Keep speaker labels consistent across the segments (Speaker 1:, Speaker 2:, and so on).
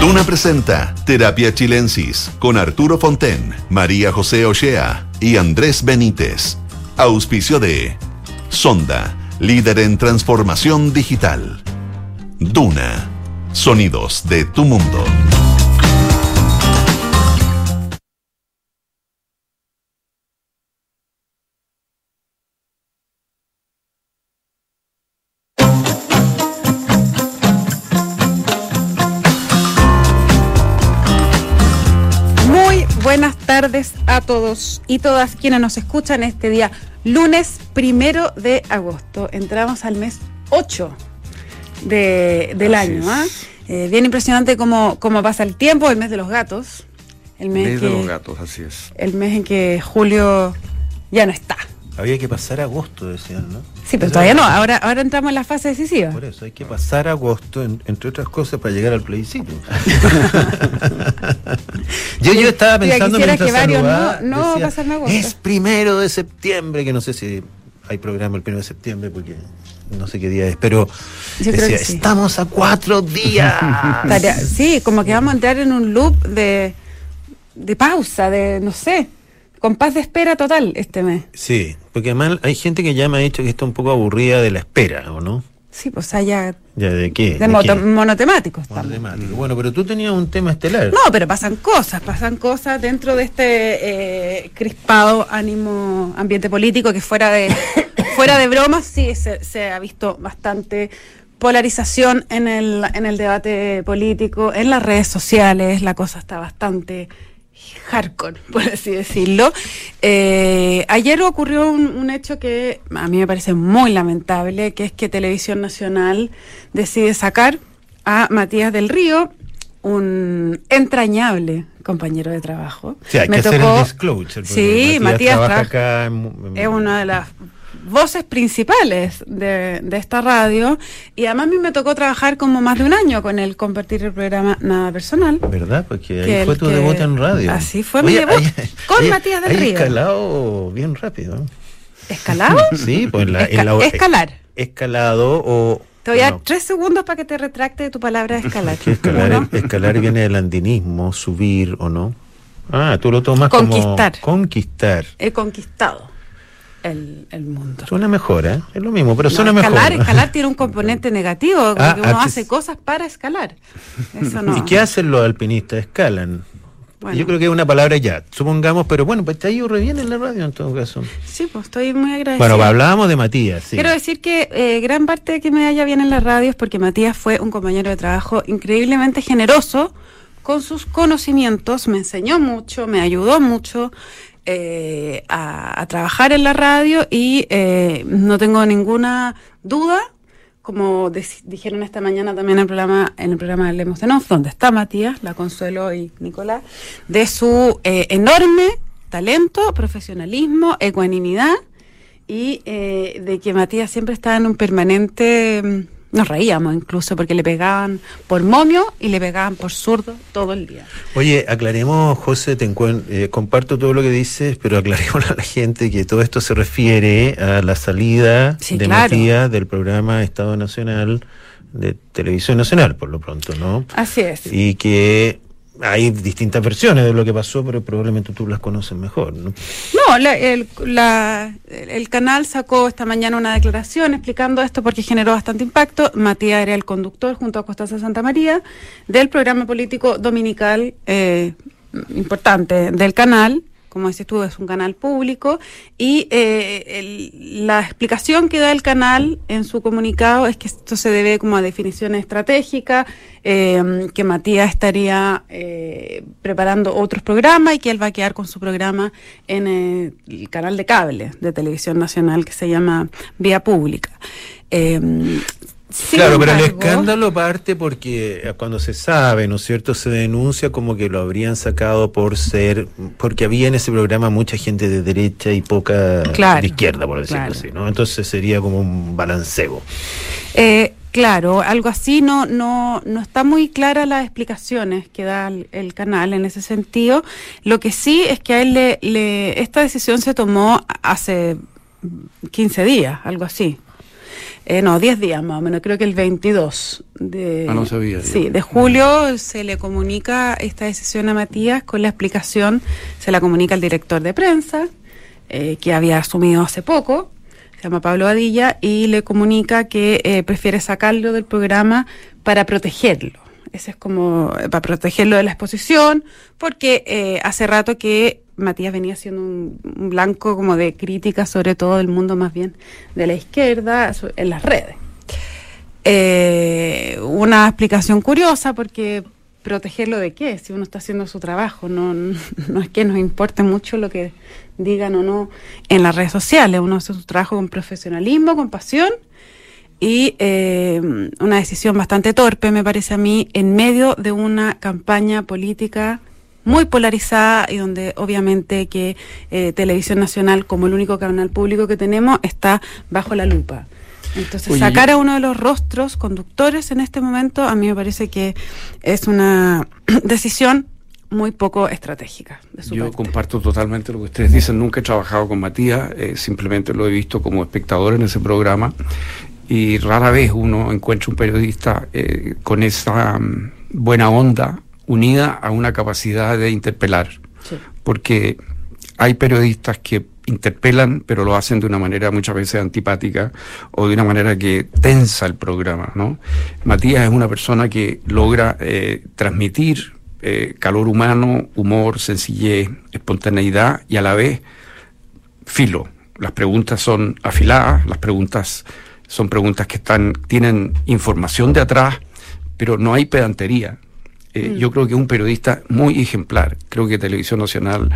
Speaker 1: Duna presenta Terapia Chilensis con Arturo Fonten, María José Ochea y Andrés Benítez. Auspicio de Sonda, líder en transformación digital. Duna, sonidos de tu mundo.
Speaker 2: Tardes a todos y todas quienes nos escuchan este día, lunes primero de agosto. Entramos al mes 8 de, del
Speaker 3: Así
Speaker 2: año. ¿ah? Eh, bien impresionante cómo, cómo pasa el tiempo, el mes de los gatos. El mes,
Speaker 3: Mes
Speaker 2: que,
Speaker 3: de los gatos, así es.
Speaker 2: el mes en que Julio ya no está.
Speaker 4: Había que pasar agosto, decían, ¿no?
Speaker 2: Sí, pero todavía no. Ahora, ahora entramos en la fase decisiva.
Speaker 4: Por eso hay que pasar agosto, en- entre otras cosas, para llegar al plebiscito. yo, yo estaba pensando mientras
Speaker 2: que varios
Speaker 4: saludaba,
Speaker 2: no- no
Speaker 4: decía,
Speaker 2: agosto.
Speaker 4: Es primero de septiembre, que no sé si hay programa el primero de septiembre, porque no sé qué día es, pero decía,
Speaker 2: sí.
Speaker 4: estamos a cuatro días.
Speaker 2: Sí, como que vamos a entrar en un loop de, de pausa, de no sé, con paz de espera total este mes.
Speaker 4: sí, porque además hay gente que ya me ha dicho que está un poco aburrida de la espera, ¿o no?
Speaker 2: Sí, pues allá
Speaker 4: ¿Ya de qué?
Speaker 2: de,
Speaker 4: ¿De
Speaker 2: moto-
Speaker 4: qué?
Speaker 2: monotemáticos.
Speaker 4: Monotemático. Bueno, pero tú tenías un tema estelar.
Speaker 2: No, pero pasan cosas, pasan cosas dentro de este eh, crispado ánimo ambiente político que fuera de fuera de bromas sí se, se ha visto bastante polarización en el, en el debate político, en las redes sociales, la cosa está bastante hardcore, por así decirlo. Eh, ayer ocurrió un, un hecho que a mí me parece muy lamentable, que es que Televisión Nacional decide sacar a Matías del Río, un entrañable compañero de trabajo.
Speaker 4: Sí, hay
Speaker 2: Me
Speaker 4: que hacer
Speaker 2: tocó-
Speaker 4: el disclosure. porque
Speaker 2: Sí, Matías
Speaker 4: trabaja
Speaker 2: trabaja-
Speaker 4: acá en- en-
Speaker 2: es una de las voces principales de, de esta radio y además a mí me tocó trabajar como más de un año con él, compartir el programa Nada Personal.
Speaker 4: ¿Verdad? Porque ahí fue
Speaker 2: el
Speaker 4: tu
Speaker 2: que-
Speaker 4: debut en radio.
Speaker 2: así fue mi debut, con Matías del
Speaker 4: hay
Speaker 2: Río.
Speaker 4: escalado bien rápido.
Speaker 2: ¿Escalado?
Speaker 4: Sí, pues en la, en
Speaker 2: Esca-
Speaker 4: la-
Speaker 2: escalar.
Speaker 4: Escalado o...
Speaker 2: Te voy a dar tres segundos para que te retracte de tu palabra escalar.
Speaker 4: escalar, viene del andinismo, subir o no. Ah, tú lo tomas
Speaker 2: Conquistar.
Speaker 4: como... Conquistar.
Speaker 2: he conquistado el, el mundo.
Speaker 4: Suena mejor, ¿eh? Es lo mismo, pero
Speaker 2: No,
Speaker 4: suena
Speaker 2: escalar,
Speaker 4: mejor.
Speaker 2: escalar tiene un componente negativo,
Speaker 4: Ah,
Speaker 2: que uno
Speaker 4: ah,
Speaker 2: hace cosas para escalar. Eso no.
Speaker 4: ¿Y qué hacen los alpinistas? Escalan.
Speaker 2: Bueno.
Speaker 4: Yo creo que es una palabra ya, supongamos, pero bueno, pues te ha ido re bien en la radio en todo caso.
Speaker 2: Sí, pues estoy muy agradecida.
Speaker 4: Bueno, pues hablábamos de Matías, sí.
Speaker 2: Quiero decir que eh, gran parte de que me haya bien en la radio es porque Matías fue un compañero de trabajo increíblemente generoso con sus conocimientos, me enseñó mucho, me ayudó mucho eh, a, trabajar en la radio y eh, no tengo ninguna duda, como dijeron esta mañana también en el programa, en el programa de Lemos de Nos, donde está Matías, la Consuelo y Nicolás, de su eh, enorme talento, profesionalismo, ecuanimidad y eh, de que Matías siempre estaba en un permanente... Nos reíamos incluso porque le pegaban por momio y le pegaban por zurdo todo el día.
Speaker 4: Oye, aclaremos, José, te eh, comparto todo lo que dices, pero aclaremos a la gente que todo esto se refiere a la salida
Speaker 2: Sí,
Speaker 4: de
Speaker 2: claro.
Speaker 4: Matías del programa Estado Nacional de Televisión Nacional, por lo pronto, ¿no?
Speaker 2: Así es.
Speaker 4: Y que hay distintas versiones de lo que pasó, pero probablemente tú las conoces mejor, ¿no?
Speaker 2: No, la- el, canal sacó esta mañana una declaración explicando esto porque generó bastante impacto. Matías era el conductor junto a Costanza Santa María del programa político dominical eh, importante del canal. Como dices tú, es un canal público y eh, la explicación que da el canal en su comunicado es que esto se debe como a definiciones estratégicas, eh, que Matías estaría eh, preparando otros programas y que él va a quedar con su programa en el canal de cable de televisión nacional que se llama Vía Pública. Sin
Speaker 4: claro, pero el escándalo parte porque eh, cuando se sabe, ¿no es cierto?, se denuncia como que lo habrían sacado por ser, porque había en ese programa mucha gente de derecha y poca
Speaker 2: Claro,
Speaker 4: de izquierda, por decirlo
Speaker 2: claro.
Speaker 4: así, ¿no? Entonces sería como un balanceo.
Speaker 2: Eh, claro, algo así, no, no, no está muy clara las explicaciones que da el, el canal en ese sentido. Lo que sí es que a él le, le- esta decisión se tomó hace 15 días, algo así. Eh, no, 10 días más o menos, creo que el 22 de,
Speaker 3: Ah, no sabía,
Speaker 2: sí, de julio se le comunica esta decisión a Matías con la explicación, se la comunica al director de prensa, eh, que había asumido hace poco, se llama Pablo Adilla, y le comunica que eh, prefiere sacarlo del programa para protegerlo. Ese es como eh, para protegerlo de la exposición, porque hace rato que Matías venía siendo un, blanco como de críticas, sobre todo del mundo más bien de la izquierda, en las redes. Eh, una explicación curiosa porque protegerlo de qué, si uno está haciendo su trabajo, no, no es que nos importe mucho lo que digan o no en las redes sociales, uno hace su trabajo con profesionalismo, con pasión y eh, una decisión bastante torpe, me parece a mí, en medio de una campaña política muy polarizada y donde obviamente que eh, Televisión Nacional, como el único canal público que tenemos, está bajo la lupa. Entonces,
Speaker 3: Oye,
Speaker 2: sacar a uno de los rostros conductores en este momento, a mí me parece que es una decisión muy poco estratégica de su
Speaker 3: Yo
Speaker 2: parte.
Speaker 3: comparto totalmente lo que ustedes dicen. Nunca he trabajado con Matías, eh, simplemente lo he visto como espectador en ese programa. Y rara vez uno encuentra un periodista eh, con esa mm, buena onda unida a una capacidad de interpelar.
Speaker 2: Sí.
Speaker 3: Porque hay periodistas que interpelan, pero lo hacen de una manera muchas veces antipática o de una manera que tensa el programa, ¿no? Matías es una persona que logra eh, transmitir eh, calor humano, humor, sencillez, espontaneidad y a la vez filo. Las preguntas son afiladas, las preguntas son preguntas que están, tienen información de atrás, pero no hay pedantería. Eh, Yo creo que es un periodista muy ejemplar. Creo que Televisión Nacional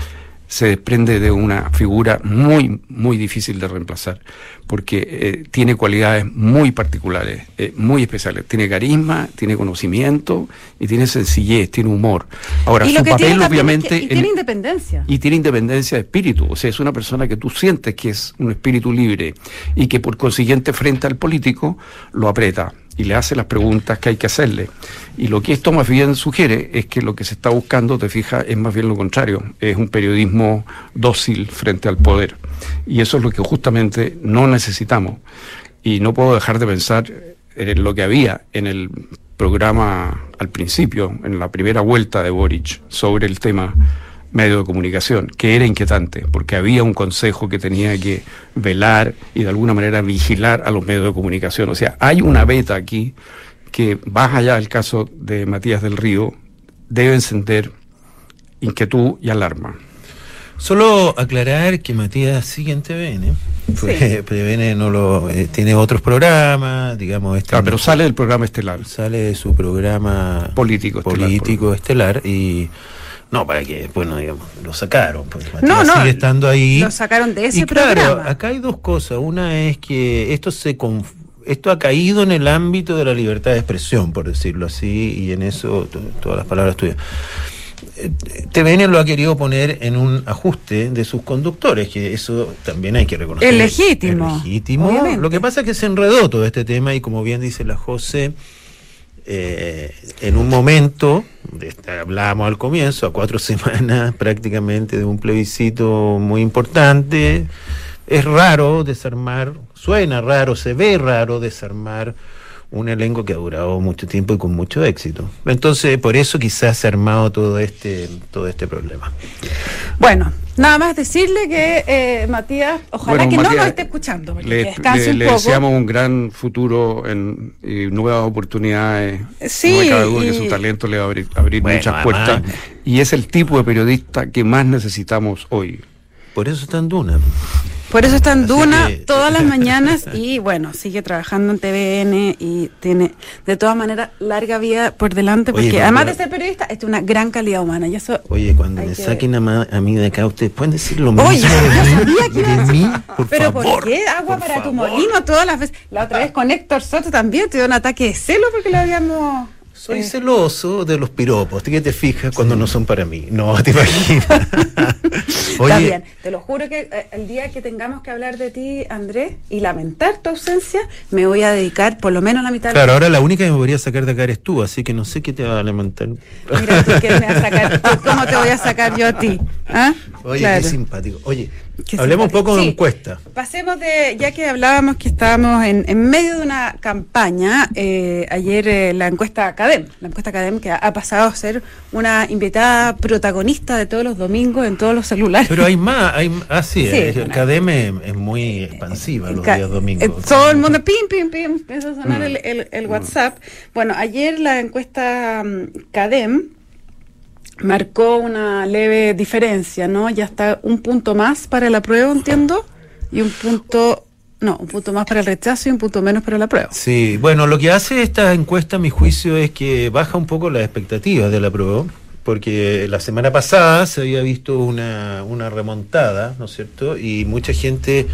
Speaker 3: se desprende de una figura muy, muy difícil de reemplazar, porque eh, tiene cualidades muy particulares, eh, muy especiales. Tiene carisma, tiene conocimiento y tiene sencillez, tiene humor. Ahora, su papel
Speaker 2: tiene también es
Speaker 3: obviamente...
Speaker 2: que- y
Speaker 3: en-
Speaker 2: tiene independencia.
Speaker 3: y tiene independencia de espíritu, o sea, es una persona que tú sientes que es un espíritu libre y que por consiguiente frente al político lo aprieta y le hace las preguntas que hay que hacerle. Y lo que esto más bien sugiere es que lo que se está buscando, te fijas, es más bien lo contrario, es un periodismo dócil frente al poder. Y eso es lo que justamente no necesitamos. Y no puedo dejar de pensar en lo que había en el programa al principio, en la primera vuelta de Boric, sobre el tema medio de comunicación, que era inquietante, porque había un consejo que tenía que velar y de alguna manera vigilar a los medios de comunicación. O sea, hay una beta aquí que, más allá del caso de Matías del Río, debe encender inquietud y alarma.
Speaker 4: Solo aclarar que Matías sigue en TVN. Pues,
Speaker 2: Sí.
Speaker 4: TVN no lo eh, tiene otros programas, digamos, este
Speaker 3: Claro, pero sale del programa estelar.
Speaker 4: sale de su programa
Speaker 3: Político estelar,
Speaker 4: político estelar y no para que después no digamos lo sacaron pues Matías
Speaker 2: No, no,
Speaker 4: sigue estando ahí
Speaker 2: lo sacaron de ese
Speaker 4: y claro
Speaker 2: programa.
Speaker 4: acá hay dos cosas una es que esto se conf- esto ha caído en el ámbito de la libertad de expresión por decirlo así y en eso to- todas las palabras tuyas Eh, TVN lo ha querido poner en un ajuste de sus conductores, que eso también hay que reconocer.
Speaker 2: Es legítimo,
Speaker 4: Es legítimo.
Speaker 2: obviamente.
Speaker 4: Lo que pasa es que se enredó todo este tema y como bien dice la José, eh, en un momento, de esta- hablábamos al comienzo, a cuatro semanas prácticamente de un plebiscito muy importante, es raro desarmar, suena raro, se ve raro desarmar un elenco que ha durado mucho tiempo y con mucho éxito. Entonces, por eso quizás se ha armado todo este, todo este problema.
Speaker 2: Bueno, nada más decirle que eh, Matías, ojalá
Speaker 3: Bueno,
Speaker 2: que no
Speaker 3: Matías,
Speaker 2: nos esté escuchando, porque
Speaker 3: Le,
Speaker 2: que descanse
Speaker 3: le-
Speaker 2: un
Speaker 3: le
Speaker 2: poco.
Speaker 3: deseamos un gran futuro en, y nuevas oportunidades.
Speaker 2: Sí,
Speaker 3: no me cabe duda que
Speaker 2: y-
Speaker 3: su talento le va a abrir, abrir
Speaker 4: Bueno,
Speaker 3: muchas
Speaker 4: además-
Speaker 3: puertas. Y es el tipo de periodista que más necesitamos hoy.
Speaker 4: Por eso está en Duna.
Speaker 2: Por eso está en
Speaker 4: Así
Speaker 2: Duna
Speaker 4: que-
Speaker 2: todas las mañanas y bueno, sigue trabajando en TVN y tiene de todas maneras larga vida por delante
Speaker 4: Oye,
Speaker 2: porque
Speaker 4: pero-
Speaker 2: además de ser periodista, es una gran calidad humana y eso
Speaker 4: Oye, cuando me
Speaker 2: que-
Speaker 4: saquen a, a mí de acá, ustedes pueden decir lo mismo.
Speaker 2: Oye, yo sabía que iba a
Speaker 4: de mí, por
Speaker 2: Pero
Speaker 4: favor.
Speaker 2: ¿por qué agua
Speaker 4: por
Speaker 2: para tu
Speaker 4: favor.
Speaker 2: molino todas las veces? La otra vez con Héctor Soto también te dio un ataque de celo porque lo habíamos
Speaker 4: Soy
Speaker 2: eh,
Speaker 4: celoso de los piropos. ¿Qué te fijas cuando no son para mí? No, te imaginas.
Speaker 2: Está bien, te lo juro que eh, el día que tengamos que hablar de ti, Andrés, y lamentar tu ausencia, me voy a dedicar por lo menos la mitad
Speaker 4: Claro, ahora la única que me podría sacar de acá eres tú, así que no sé qué te va a lamentar.
Speaker 2: Mira, tú quieres me vas a sacar, ¿tú ¿cómo te voy a sacar yo a ti? ¿Ah?
Speaker 4: Oye,
Speaker 2: Claro.
Speaker 4: qué simpático. Oye,
Speaker 2: Qué
Speaker 4: Hablemos un poco de
Speaker 2: Sí.
Speaker 4: encuesta.
Speaker 2: Pasemos de, ya que hablábamos que estábamos en, en medio de una campaña, eh, ayer eh, la encuesta Academ, la encuesta Academ que ha, ha pasado a ser una invitada protagonista de todos los domingos en todos los celulares.
Speaker 4: Pero hay más, hay ah, sí,
Speaker 2: Sí,
Speaker 4: el
Speaker 2: bueno.
Speaker 4: CADEM es, muy expansiva los días
Speaker 2: eh,
Speaker 4: domingos.
Speaker 2: todo el mundo, pim, pim, pim, empieza a
Speaker 4: Mm.
Speaker 2: sonar el, el- el WhatsApp. Bueno, ayer la encuesta mm, CADEM marcó una leve diferencia, ¿no? Ya está un punto más para el apruebo, entiendo, y un punto, no, un punto más para el rechazo y un punto menos para el apruebo.
Speaker 4: Sí, bueno, lo que hace esta encuesta, a mi juicio, es que baja un poco las expectativas de la prueba, porque la semana pasada se había visto una, una remontada, ¿no es cierto? Y mucha gente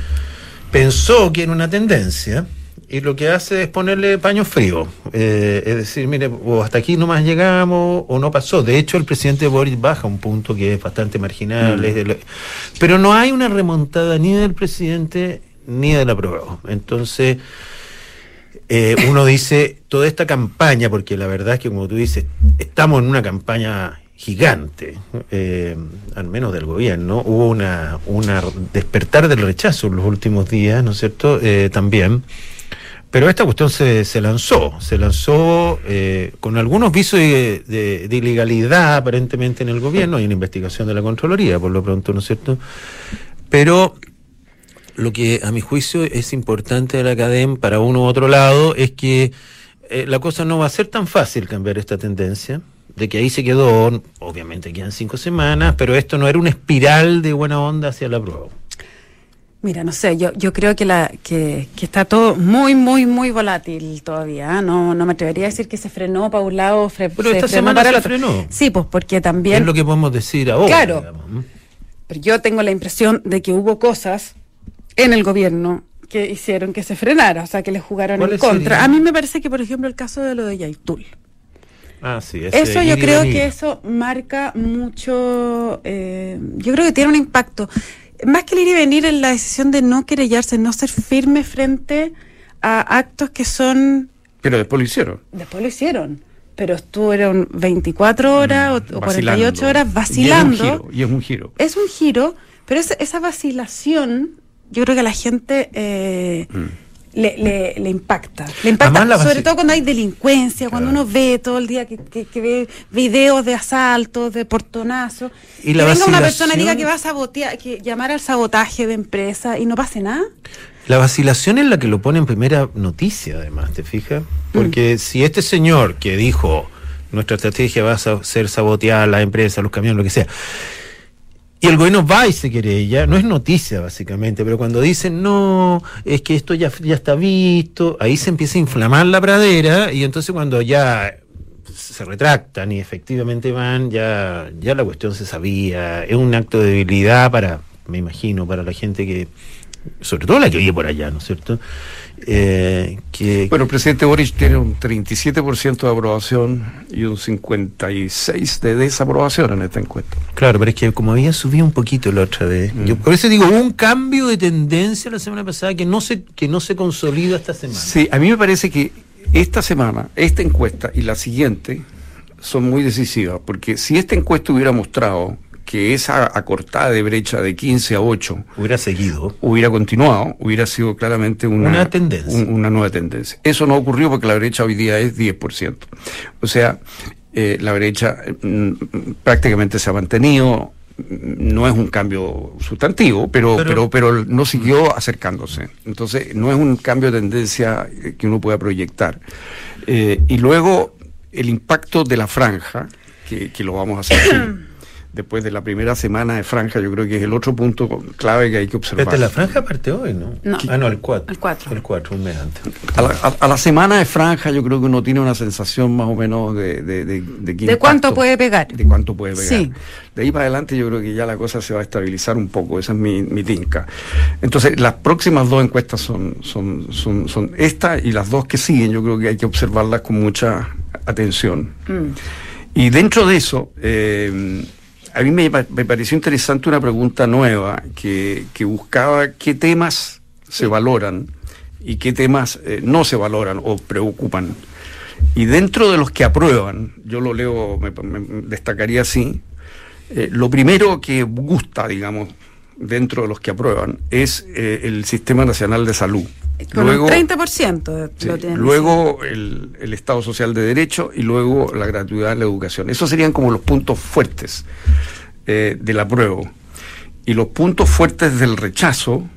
Speaker 4: pensó que era una tendencia, y lo que hace es ponerle paño frío. Eh, es decir, mire, o hasta aquí nomás llegamos, o no pasó. De hecho, el presidente Boris baja un punto que es bastante marginal, es de lo- pero no hay una remontada ni del presidente ni de la prueba. Entonces eh, uno dice, toda esta campaña, porque la verdad es que como tú dices, estamos en una campaña gigante, eh, al menos del gobierno, hubo una, una despertar del rechazo en los últimos días, ¿no es cierto? Eh, también. Pero esta cuestión se, se lanzó, se lanzó eh, con algunos visos de, ilegalidad aparentemente en el gobierno, hay una investigación de la Contraloría, por lo pronto, ¿no es cierto? Pero lo que a mi juicio es importante de la academia para uno u otro lado es que eh, la cosa no va a ser tan fácil cambiar esta tendencia, de que ahí se quedó, obviamente quedan cinco semanas, pero esto no era una espiral de buena onda hacia la prueba.
Speaker 2: Mira, no sé, yo, yo creo que, la, que, que está todo muy, muy, muy volátil todavía. ¿eh? No, no me atrevería a decir que se frenó para un lado, fre-
Speaker 4: Pero
Speaker 2: se
Speaker 4: esta
Speaker 2: frenó
Speaker 4: semana
Speaker 2: para el
Speaker 4: se
Speaker 2: otro.
Speaker 4: frenó.
Speaker 2: Sí, pues porque también...
Speaker 4: Es lo que podemos decir ahora.
Speaker 2: Claro. Pero yo tengo la impresión de que hubo cosas en el gobierno que hicieron que se frenara, o sea, que le jugaron en
Speaker 4: ¿Cuáles
Speaker 2: contra. A mí me parece que, por ejemplo, el caso de lo de Yaitul.
Speaker 4: Ah, sí,
Speaker 2: Eso yo creo que eso marca mucho, eh, yo creo que tiene un impacto. Más que el ir y venir en la decisión de no querellarse, no ser firme frente a actos que son,
Speaker 3: Pero después lo hicieron.
Speaker 2: después lo hicieron, pero estuvieron 24 horas o, o 48 horas
Speaker 3: Mm, Y es un
Speaker 2: vacilando.
Speaker 3: giro. Y es un giro.
Speaker 2: Es un giro, pero esa, esa vacilación, yo creo que a la gente eh, le, le- le impacta. Le impacta,
Speaker 4: Además,
Speaker 2: sobre todo cuando hay delincuencia, cuando uno ve todo el día que, que- que ve videos de asaltos, de portonazos.
Speaker 4: Y la
Speaker 2: que venga una persona y diga que va a sabotear, que llamar al sabotaje de empresa y no pase nada.
Speaker 4: La vacilación es la que lo pone en primera noticia, además, ¿te fijas? Porque
Speaker 2: Mm.
Speaker 4: si este señor que dijo nuestra estrategia va a ser sabotear la empresa, los camiones, lo que sea, y el gobierno va y se querella, no es noticia básicamente, pero cuando dicen no, es que esto ya, ya está visto, ahí se empieza a inflamar la pradera y entonces cuando ya se retractan y efectivamente van, ya, ya la cuestión se sabía, es un acto de debilidad para, me imagino, para la gente que, sobre todo la que vive por allá, ¿no es cierto? Eh, que,
Speaker 3: Bueno, el presidente Boric tiene un 37% de aprobación y un 56% de desaprobación en esta encuesta.
Speaker 4: Claro, pero es que como había subido un poquito la otra vez, yo por eso digo, hubo un cambio de tendencia la semana pasada que no se, que no se consolida esta semana.
Speaker 3: Sí, a mí me parece que esta semana, esta encuesta y la siguiente son muy decisivas, porque si esta encuesta hubiera mostrado que esa acortada de brecha de 15 a 8
Speaker 4: Hubiera seguido.
Speaker 3: hubiera continuado, hubiera sido claramente una,
Speaker 4: Una tendencia.
Speaker 3: un- una nueva tendencia. Eso no ocurrió porque la brecha hoy día es 10%. O sea, eh, la brecha mm, prácticamente se ha mantenido, mm, no es un cambio sustantivo, pero,
Speaker 4: Pero-
Speaker 3: pero, pero, no siguió acercándose. Entonces, no es un cambio de tendencia que uno pueda proyectar. Eh, y luego, el impacto de la franja, que, que lo vamos a hacer. Después de la primera semana de franja, yo creo que es el otro punto clave que hay que observar.
Speaker 4: Espérate, la franja parte hoy, ¿no?
Speaker 2: No.
Speaker 4: Ah, no, el 4.
Speaker 2: El cuatro.
Speaker 4: El 4, un mes antes.
Speaker 3: A la, a- a la semana de franja yo creo que uno tiene una sensación más o menos de... ¿De, de, de qué
Speaker 2: ¿De cuánto puede pegar?
Speaker 3: De cuánto puede pegar.
Speaker 2: Sí.
Speaker 3: De ahí para adelante yo creo que ya la cosa se va a estabilizar un poco, esa es mi, mi tinca. Entonces, las próximas dos encuestas son, son, son, son esta y las dos que siguen, yo creo que hay que observarlas con mucha atención.
Speaker 2: Mm.
Speaker 3: Y dentro de eso, eh, a mí me, me pareció interesante una pregunta nueva que, que buscaba qué temas se valoran y qué temas eh, no se valoran o preocupan. Y dentro de los que aprueban, yo lo leo, me, me destacaría así, eh, lo primero que gusta, digamos, dentro de los que aprueban, es eh, el Sistema Nacional de Salud.
Speaker 2: Con luego, un 30%
Speaker 3: sí, Luego el, el, Estado Social de Derecho y luego la gratuidad de la educación. Esos serían como los puntos fuertes eh, del apruebo. Y los puntos fuertes del rechazo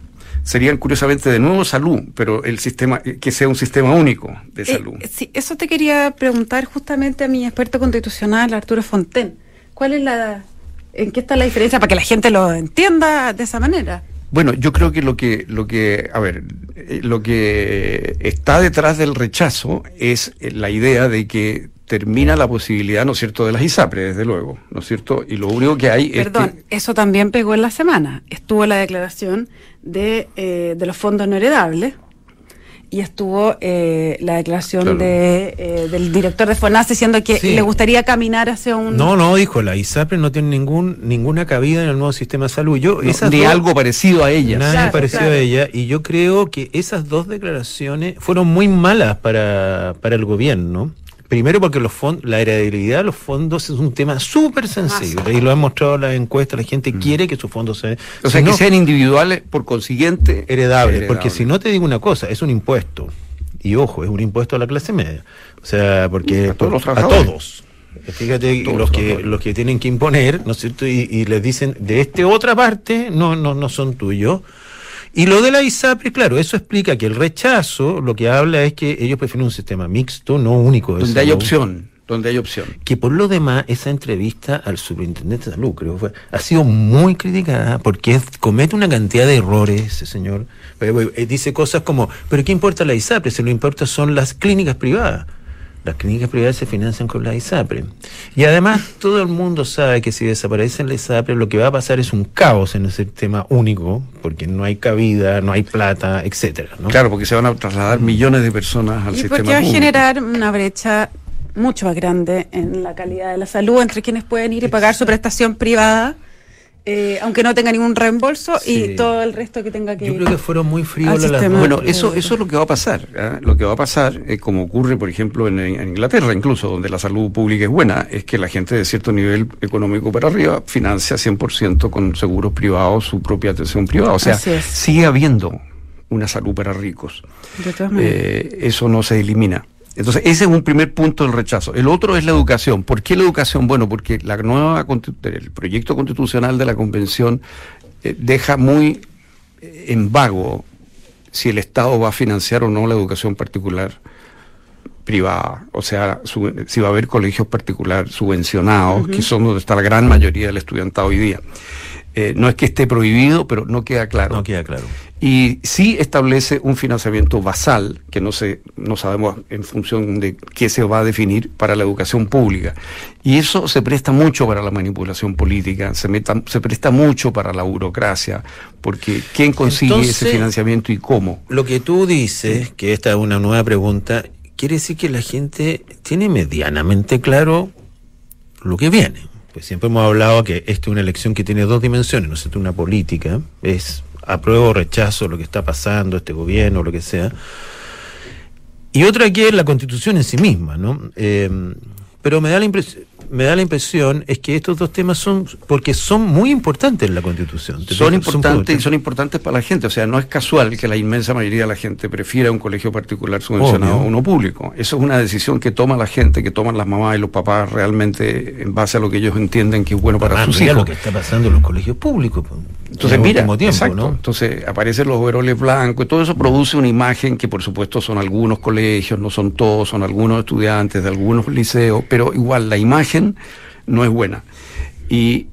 Speaker 3: serían curiosamente de nuevo salud, pero el sistema que sea un sistema único de eh, salud.
Speaker 2: sí, eso te quería preguntar justamente a mi experto constitucional Arturo Fonten. ¿Cuál es la en qué está la diferencia para que la gente lo entienda de esa manera?
Speaker 3: Bueno, yo creo que lo que, lo que, a ver, eh, lo que está detrás del rechazo es la idea de que termina la posibilidad, ¿no es cierto?, de las ISAPRE, desde luego, ¿no es cierto? Y lo único que hay
Speaker 2: Perdón, es que... eso también pegó en la semana. Estuvo la declaración de, eh, de los fondos no heredables, y estuvo eh, la declaración de, eh, del director de FONAS diciendo que le gustaría caminar hacia un...
Speaker 4: No, no, dijo, la ISAPRE no tiene ningún ninguna cabida en el nuevo sistema de salud. Yo,
Speaker 3: ni algo parecido a ella.
Speaker 4: Nada parecido a ella. Y yo creo que esas dos declaraciones fueron muy malas para, para el gobierno. Primero porque los fondos, la heredabilidad de los fondos es un tema súper sensible y lo han mostrado las encuestas, la gente mm. quiere que sus fondos sean...
Speaker 3: O sea, que sean individuales, por consiguiente...
Speaker 4: Heredables, porque si no te digo una cosa, es un impuesto. Y ojo, es un impuesto a la clase media. O sea, porque...
Speaker 3: A todos.
Speaker 4: a todos. Fíjate, los que, los que tienen que imponer, ¿no es cierto? Y, y les dicen, de esta otra parte, no, no, no son tuyos y lo de la ISAPRE, claro, eso explica que el rechazo lo que habla es que ellos prefieren un sistema mixto, no único.
Speaker 3: donde hay opción, donde hay opción.
Speaker 4: Que por lo demás, esa entrevista al superintendente de salud, creo, fue, ha sido muy criticada porque comete una cantidad de errores ese señor. Eh, dice cosas como, pero ¿qué importa la ISAPRE? Si lo importa son las clínicas privadas las clínicas privadas se financian con la ISAPRE. Y además todo el mundo sabe que si desaparecen la ISAPRE lo que va a pasar es un caos en el sistema único, porque no hay cabida, no hay plata, etcétera.
Speaker 3: Claro, porque se van a trasladar millones de personas al
Speaker 2: y
Speaker 3: sistema
Speaker 2: porque va a generar una brecha mucho más grande en la calidad de la salud entre quienes pueden ir y pagar su prestación privada eh, aunque no tenga ningún reembolso y todo el resto que tenga que
Speaker 4: Yo creo que fueron muy fríos
Speaker 3: las Bueno, eso, eso es lo que va a pasar. ¿eh? Lo que va a pasar, es como ocurre, por ejemplo, en, Inglaterra, incluso, donde la salud pública es buena, es que la gente de cierto nivel económico para arriba financia 100% con seguros privados su propia atención privada. O sea, sigue habiendo una salud para ricos. Eh, eso no se elimina. Entonces, ese es un primer punto del rechazo. El otro es la educación. ¿Por qué la educación? Bueno, porque la nueva el proyecto constitucional de la convención eh, deja muy eh, en vago si el Estado va a financiar o no la educación particular privada, o sea, si va a haber colegios particulares subvencionados, que son donde está la gran mayoría del estudiantado hoy día. Eh, no es que esté prohibido, pero no queda claro.
Speaker 4: No queda claro.
Speaker 3: Y sí establece un financiamiento basal, que no, se, no sabemos en función de qué se va a definir para la educación pública. Y eso se presta mucho para la manipulación política, se, se presta mucho para la burocracia, porque ¿quién consigue ese financiamiento y cómo?
Speaker 4: Lo que tú dices, que esta es una nueva pregunta, quiere decir que la gente tiene medianamente claro lo que viene. Pues siempre hemos hablado que esta es una elección que tiene dos dimensiones, ¿no es cierto? Una política, es apruebo o rechazo lo que está pasando, este gobierno, o lo que sea. Y otra que es la constitución en sí misma, ¿no? Eh, pero me da la impresión me da la impresión es que estos dos temas son, porque son muy importantes en la Constitución.
Speaker 3: Son importantes y son importantes para la gente. O sea, no es casual que la inmensa mayoría de la gente prefiera un colegio particular subvencionado a uno público. Eso es una decisión que toma la gente, que toman las mamás y los papás realmente en base a lo que ellos entienden que es bueno para sus hijos.
Speaker 4: lo que está pasando en los colegios públicos.
Speaker 3: Entonces, mira, exacto. Entonces aparecen los overoles blancos y todo eso produce una imagen que por supuesto son algunos colegios, no son todos, son algunos estudiantes de algunos liceos, pero igual la imagen no es buena. Y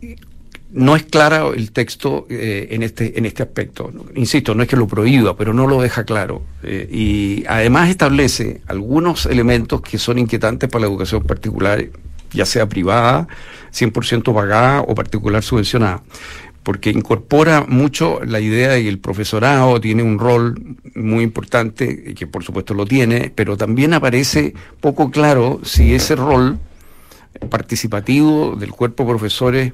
Speaker 3: no es claro el texto eh, en, este, en este aspecto. Insisto, no es que lo prohíba, pero no lo deja claro. Eh, y además establece algunos elementos que son inquietantes para la educación particular, ya sea privada, 100% pagada o particular subvencionada. Porque incorpora mucho la idea de que el profesorado tiene un rol muy importante, que por supuesto lo tiene, pero también aparece poco claro si ese rol participativo del cuerpo de profesores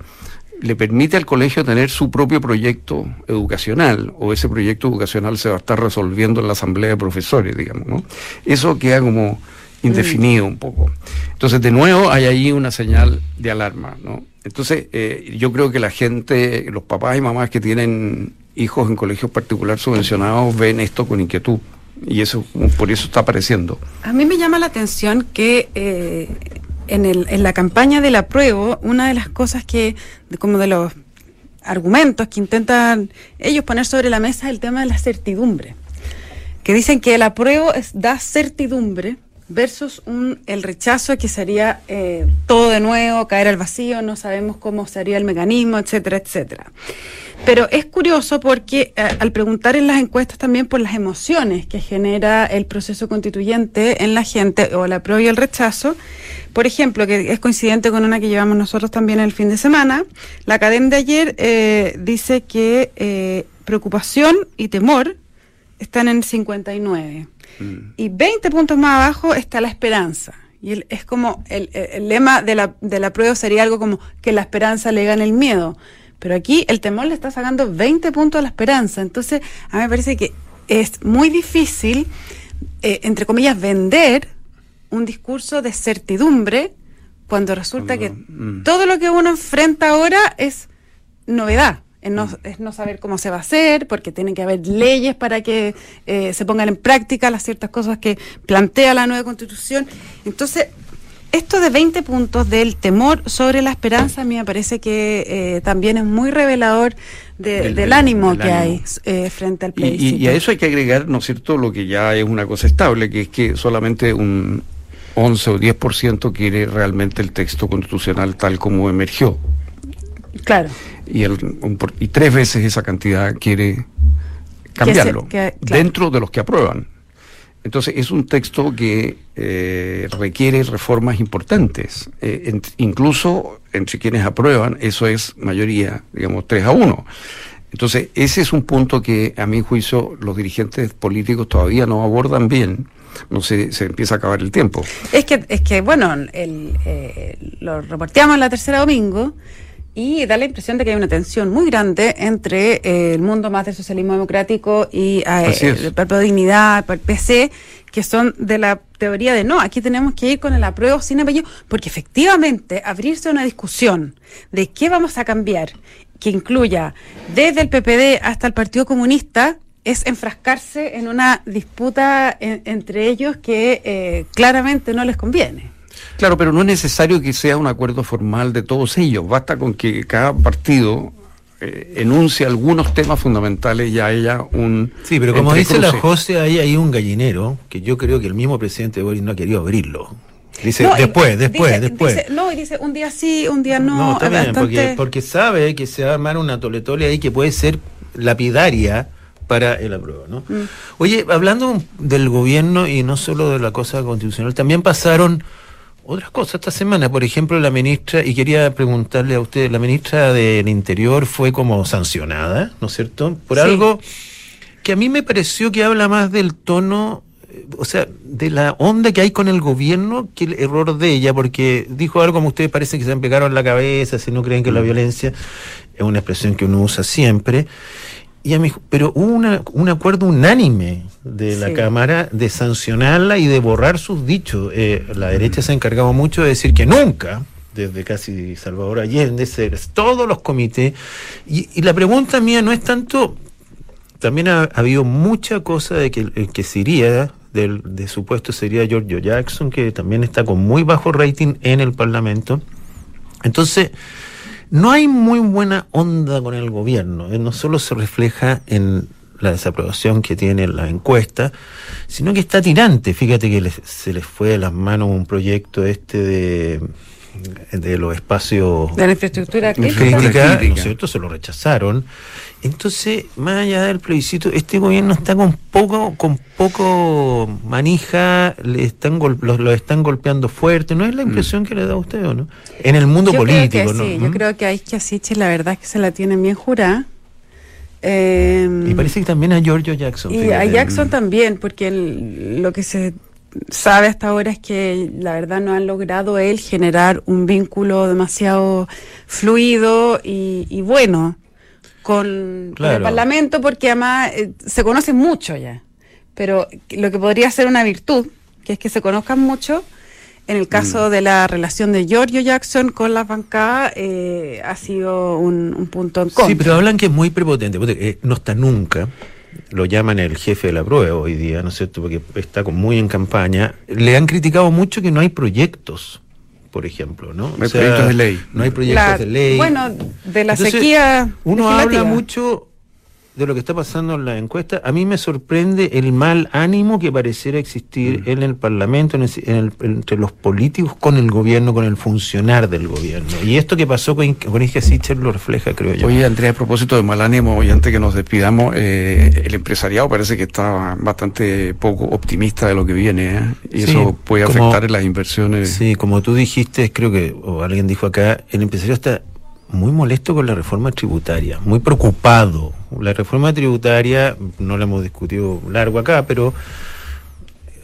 Speaker 3: le permite al colegio tener su propio proyecto educacional, o ese proyecto educacional se va a estar resolviendo en la asamblea de profesores, digamos, ¿no? Eso queda como indefinido un poco. Entonces, de nuevo, hay ahí una señal de alarma, ¿no? Entonces, eh, yo creo que la gente, los papás y mamás que tienen hijos en colegios particulares subvencionados ven esto con inquietud y eso por eso está apareciendo.
Speaker 2: A mí me llama la atención que eh, en, el, en la campaña del apruebo, una de las cosas que, como de los argumentos que intentan ellos poner sobre la mesa es el tema de la certidumbre. Que dicen que el apruebo es, da certidumbre versus un, el rechazo que sería eh, todo de nuevo, caer al vacío, no sabemos cómo sería el mecanismo, etcétera, etcétera. Pero es curioso porque eh, al preguntar en las encuestas también por las emociones que genera el proceso constituyente en la gente, o la apruebo y el rechazo, por ejemplo, que es coincidente con una que llevamos nosotros también el fin de semana, la cadena de ayer eh, dice que eh, preocupación y temor están en 59. Mm. Y 20 puntos más abajo está la esperanza. Y es como el, lema de la, de la prueba sería algo como que la esperanza le gane el miedo. Pero aquí el temor le está sacando 20 puntos a la esperanza. Entonces, a mí me parece que es muy difícil, eh, entre comillas, vender un discurso de certidumbre cuando resulta que mm. todo lo que uno enfrenta ahora es novedad. Es no, mm. es no, saber cómo se va a hacer, porque tienen que haber leyes para que eh, se pongan en práctica las ciertas cosas que plantea la nueva constitución. Entonces, esto de 20 puntos del temor sobre la esperanza a mí me parece que eh, también es muy revelador del, ánimo que hay eh, frente al plebiscito.
Speaker 3: Y, a eso hay que agregar, ¿no es cierto?, lo que ya es una cosa estable, que es que solamente un 11 o 10% quiere realmente el texto constitucional tal como emergió.
Speaker 2: Claro.
Speaker 3: Y, el, y tres veces esa cantidad quiere cambiarlo, dentro de los que aprueban. Entonces es un texto que eh, requiere reformas importantes. Eh, incluso entre quienes aprueban, eso es mayoría, digamos, 3 a 1. Entonces ese es un punto que a mi juicio los dirigentes políticos todavía no abordan bien. No sé, se empieza a acabar el tiempo.
Speaker 2: Es que, es que bueno, el, eh, lo reporteamos la tercera domingo y da la impresión de que hay una tensión muy grande entre eh, el mundo más del socialismo democrático y eh, el Partido de Dignidad, el PC, que son de la teoría de no, aquí tenemos que ir con el apruebo sin apellido, porque efectivamente abrirse una discusión de qué vamos a cambiar, que incluya desde el PPD hasta el Partido Comunista, es enfrascarse en una disputa entre ellos que eh, claramente no les conviene.
Speaker 3: Claro, pero no es necesario que sea un acuerdo formal de todos ellos. Basta con que cada partido eh, enuncie algunos temas fundamentales y haya un.
Speaker 4: Sí, pero como dice la José, ahí hay un gallinero que yo creo que el mismo presidente Boris no ha querido abrirlo. Dice después, después, después.
Speaker 2: no, y dice un día sí, un día no.
Speaker 4: No, está bien, porque, porque sabe que se va a armar una toletolia ahí que puede ser lapidaria para el apruebo, ¿no? Mm. Oye, hablando del gobierno y no solo de la cosa constitucional, también pasaron otras cosas esta semana. Por ejemplo, la ministra, y quería preguntarle a usted, la ministra del Interior fue como sancionada, ¿no es cierto? Por algo que a mí me pareció que habla más del tono, eh, o sea, de la onda que hay con el gobierno que el error de ella, porque dijo algo como ustedes parece que se han pegado en la cabeza, si no creen que la mm. violencia es una expresión que uno usa siempre. Y a pero hubo un acuerdo unánime de la Cámara de sancionarla y de borrar sus dichos. Eh, la derecha se ha encargado mucho de decir que nunca, desde casi Salvador Allende, todos los comités. Y, la pregunta mía no es tanto. También ha, habido mucha cosa de que el que se iría del, de su puesto sería Giorgio Jackson, que también está con muy bajo rating en el Parlamento. Entonces no hay muy buena onda con el gobierno, eh, no solo se refleja en la desaprobación que tiene la encuesta, sino que está tirante. Fíjate que se les fue de las manos un proyecto este de, de los espacios
Speaker 2: de la infraestructura
Speaker 4: crítica, ¿no es cierto? Se lo rechazaron entonces, más allá del plebiscito, este gobierno está con poco, con poco manija, le están lo, están golpeando fuerte. ¿No es la mm. impresión que le da a usted o no? En el mundo político,
Speaker 2: ¿no?
Speaker 4: Sí,
Speaker 2: yo ¿Mm? creo que a Isquia la verdad es que se la tienen bien jurada.
Speaker 4: Eh, y parece que también a Giorgio Jackson.
Speaker 2: Y a Jackson también, porque lo que se sabe hasta ahora es que la verdad no han logrado él generar un vínculo demasiado fluido y, y bueno con, el Parlamento porque además eh, se conocen mucho ya. Pero lo que podría ser una virtud que es que se conozcan mucho. En el caso mm. de la relación de Giorgio Jackson con la bancada, eh, ha sido un, punto en contra.
Speaker 4: Sí, pero hablan que es muy prepotente, eh, no está nunca. Lo llaman el jefe de la prueba hoy día, ¿no es cierto? Porque está muy en campaña. Le han criticado mucho que no hay proyectos por ejemplo, ¿no?
Speaker 3: No hay proyectos de ley.
Speaker 4: No hay proyectos de ley.
Speaker 2: Bueno, de la sequía.
Speaker 4: Uno habla mucho de lo que está pasando en la encuesta, a mí me sorprende el mal ánimo que pareciera existir mm. en el Parlamento, entre los políticos, con el gobierno, con el funcionar del gobierno. Y esto que pasó con, con Inge Sicher lo refleja, creo yo.
Speaker 3: Oye, Andrea, a propósito de mal ánimo, y antes que nos despidamos, eh, el empresariado parece que está bastante poco optimista de lo que viene, ¿eh? y eso puede afectar en las inversiones.
Speaker 4: Sí, como tú dijiste, creo que, o alguien dijo acá, el empresario está muy molesto con la reforma tributaria, muy preocupado. La reforma tributaria, no la hemos discutido largo acá, pero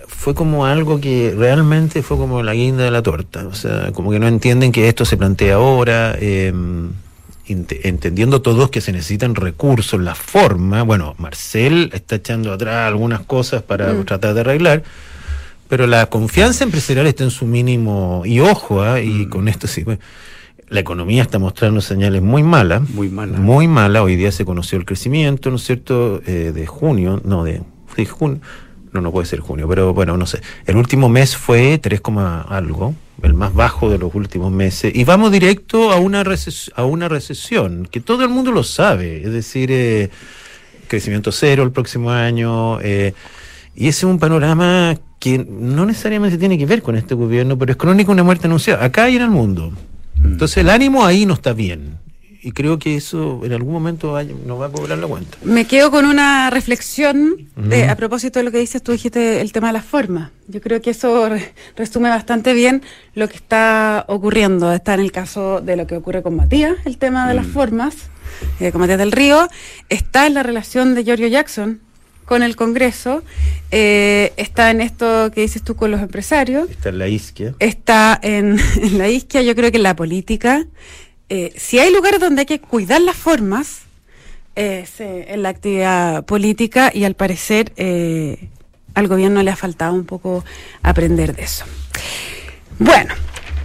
Speaker 4: fue como algo que realmente fue como la guinda de la torta. O sea, como que no entienden que esto se plantea ahora, em, entendiendo todos que se necesitan recursos, la forma. Bueno, Marcel está echando atrás algunas cosas para mm. tratar de arreglar. Pero la confianza empresarial está en su mínimo. Y ojo, ¿ah? y mm. con esto sí la economía está mostrando señales muy malas.
Speaker 3: Muy malas.
Speaker 4: Muy malas. Hoy día se conoció el crecimiento, ¿no es cierto?, eh, de junio, no, de, junio. No, no puede ser junio, pero bueno, no sé. El último mes fue 3, algo, el más bajo de los últimos meses. Y vamos directo a una, a una recesión, que todo el mundo lo sabe. Es decir, eh, crecimiento cero el próximo año. Eh, y ese es un panorama que no necesariamente tiene que ver con este gobierno, pero es crónico una muerte anunciada, acá y en el mundo. Entonces el ánimo ahí no está bien. Y creo que eso en algún momento nos va a cobrar la cuenta.
Speaker 2: Me quedo con una reflexión a propósito de lo que dices, tú dijiste el tema de la forma. Yo creo que eso resume bastante bien lo que está ocurriendo. Está en el caso de lo que ocurre con Matías, el tema de las mm. formas, eh, con Matías del Río. Está en la relación de Giorgio Jackson, con el Congreso, eh, está en esto que dices tú con los empresarios.
Speaker 4: Está en la isquia.
Speaker 2: Está en, la isquia, yo creo que en la política. Eh, si hay lugares donde hay que cuidar las formas, es en la actividad política y al parecer eh, al gobierno le ha faltado un poco aprender de eso. Bueno,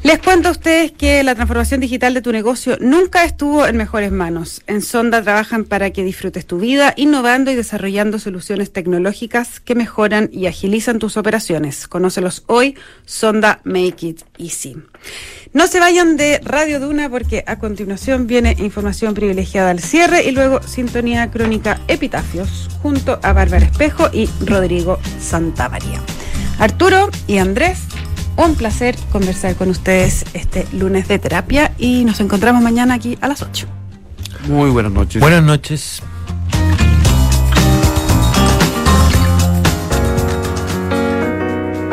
Speaker 2: les cuento a ustedes que la transformación digital de tu negocio nunca estuvo en mejores manos. En Sonda trabajan para que disfrutes tu vida, innovando y desarrollando soluciones tecnológicas que mejoran y agilizan tus operaciones. Conócelos hoy, Sonda Make It Easy. No se vayan de Radio Duna porque a continuación viene información privilegiada al cierre y luego sintonía crónica Epitafios junto a Bárbara Espejo y Rodrigo Santamaría. Arturo y Andrés un placer conversar con ustedes este lunes de terapia y nos encontramos mañana aquí a las 8.
Speaker 3: Muy buenas noches.
Speaker 4: Buenas noches.